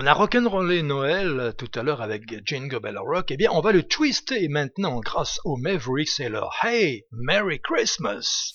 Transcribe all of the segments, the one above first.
On a rock'n'rollé Noël tout à l'heure avec Jingle Bell Rock. Eh bien, on va le twister maintenant grâce aux Mavericks et leur Hey, Merry Christmas!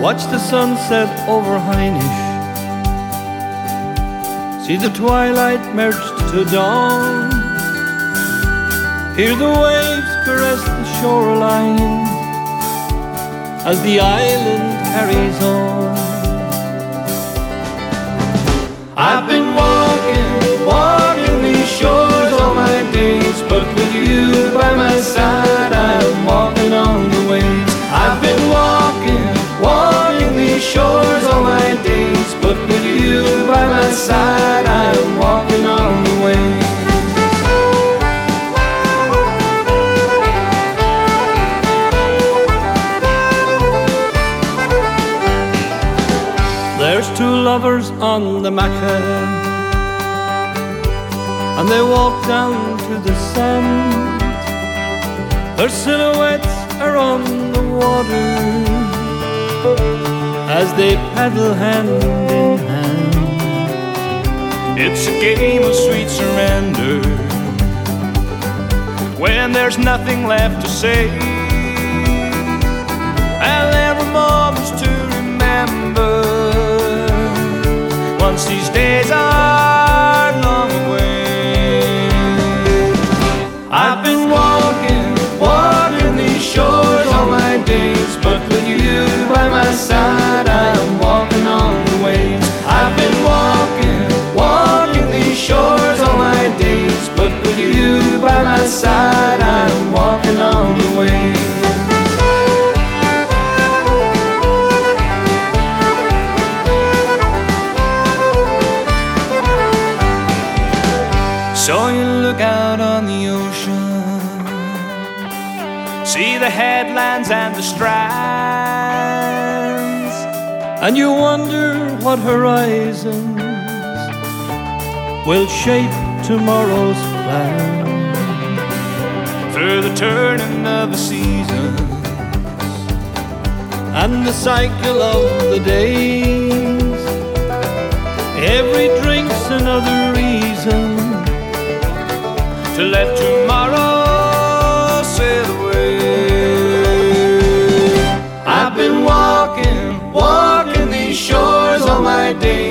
Watch the sunset over Heinisch. See the twilight merge to dawn. Hear the waves caress the shoreline as the island carries on. There's two lovers on the Macha, and they walk down to the sand. Their silhouettes are on the water as they paddle hand in hand. It's a game of sweet surrender when there's nothing left to say, the headlines and the strands, and you wonder what horizons will shape tomorrow's plans. Through the turning of the seasons and the cycle of the days, every drink's another reason to let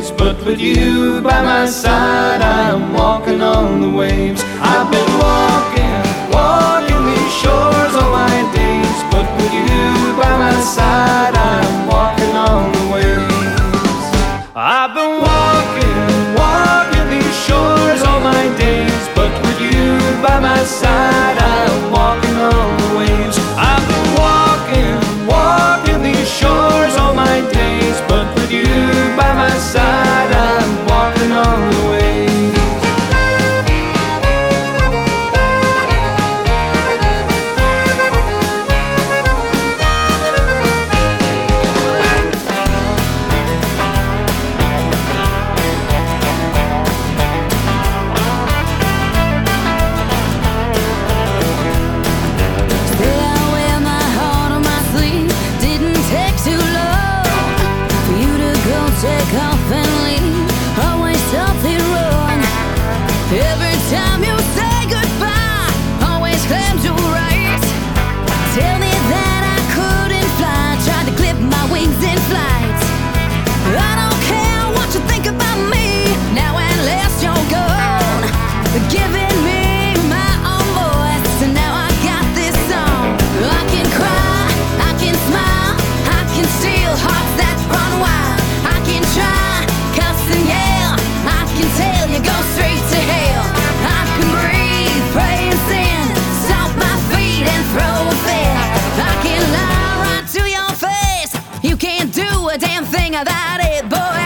place. But with you by my side, I am walking on the waves. I've been walking, walking these shores all my days. But with you by my side, boy.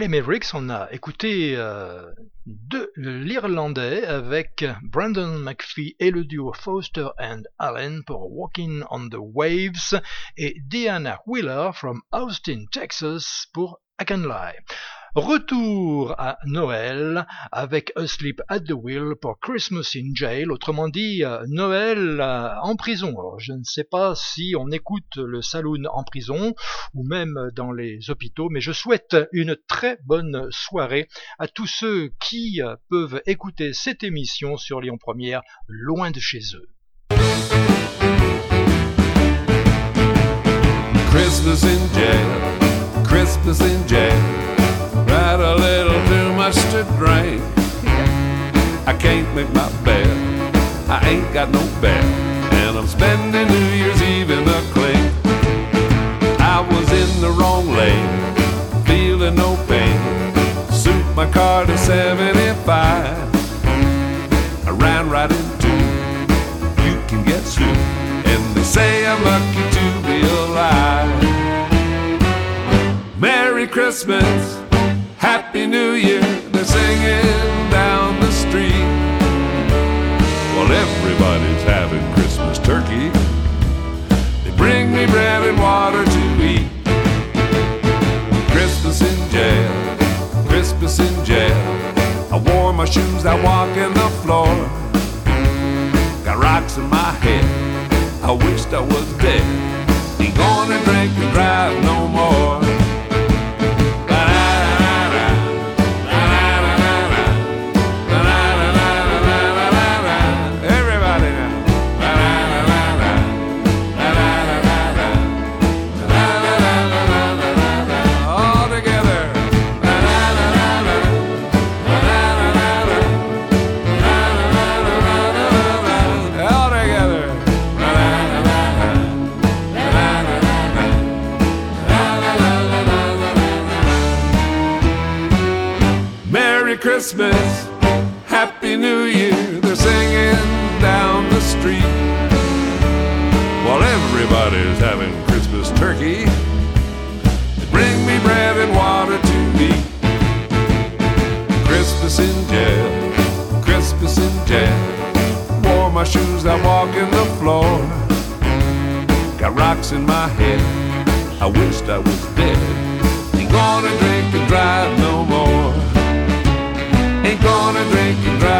Les Mavericks, on a écouté euh, de l'Irlandais avec Brandon McPhee et le duo Foster and Allen pour Walking on the Waves et Diana Wheeler from Austin, Texas pour I Can Lie. Retour à Noël avec Asleep at the Wheel pour Christmas in Jail, autrement dit euh, Noël euh, en prison. je ne sais pas si on écoute le saloon en prison ou même dans les hôpitaux, mais je souhaite une très bonne soirée à tous ceux qui euh, peuvent écouter cette émission sur Lyon Première loin de chez eux. Christmas in jail, Christmas in jail. Got a little too much to drink. I can't make my bed. I ain't got no bed. And I'm spending New Year's Eve in a clink. I was in the wrong lane, feeling no pain. Suit my car to 75. I ran right into you can get sued. And they say I'm lucky to be alive. Merry Christmas. Happy New Year, they're singing down the street. While everybody's having Christmas turkey, they bring me bread and water to eat. Christmas in jail, Christmas in jail. I wore my shoes, I walk in the floor. They're singing down the street. While everybody's having Christmas turkey, bring me bread and water to eat. Christmas in jail, Christmas in jail. Wore my shoes, I walk in the floor. Got rocks in my head, I wished I was dead. Ain't gonna drink and drive no more. Ain't gonna drink and drive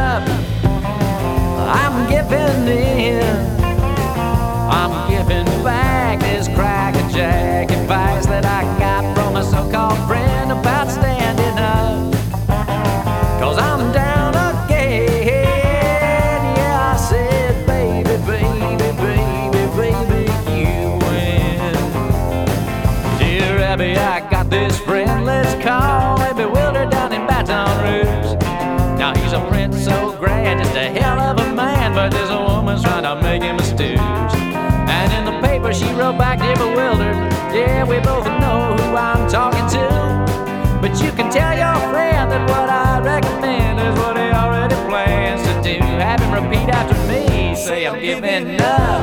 we both know who I'm talking to. But you can tell your friend that what I recommend is what he already plans to do. Have him repeat after me. Say I'm giving up.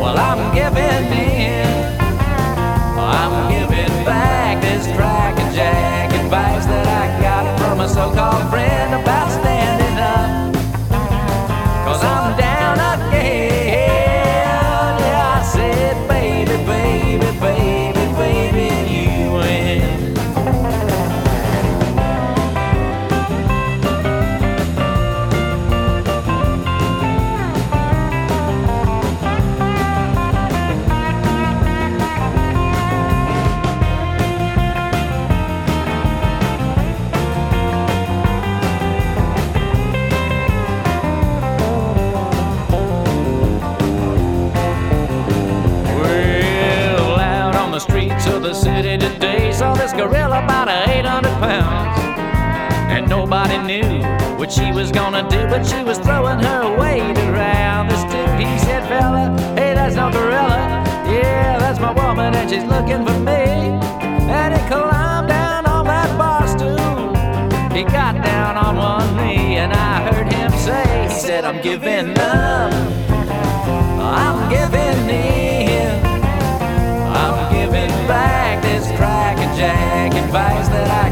Well, I'm giving in. I'm giving back this crackerjack advice that I got from a so-called friend about saw this gorilla about 800 pounds. And nobody knew what she was gonna do, but she was throwing her weight around. This dude, he said, fella, hey, that's no gorilla. Yeah, that's my woman, and she's looking for me. And he climbed down on that bar stool. He got down on one knee, and I heard him say, he said, I'm giving up. I'm giving in. I'm giving back this pride. Jack advised that I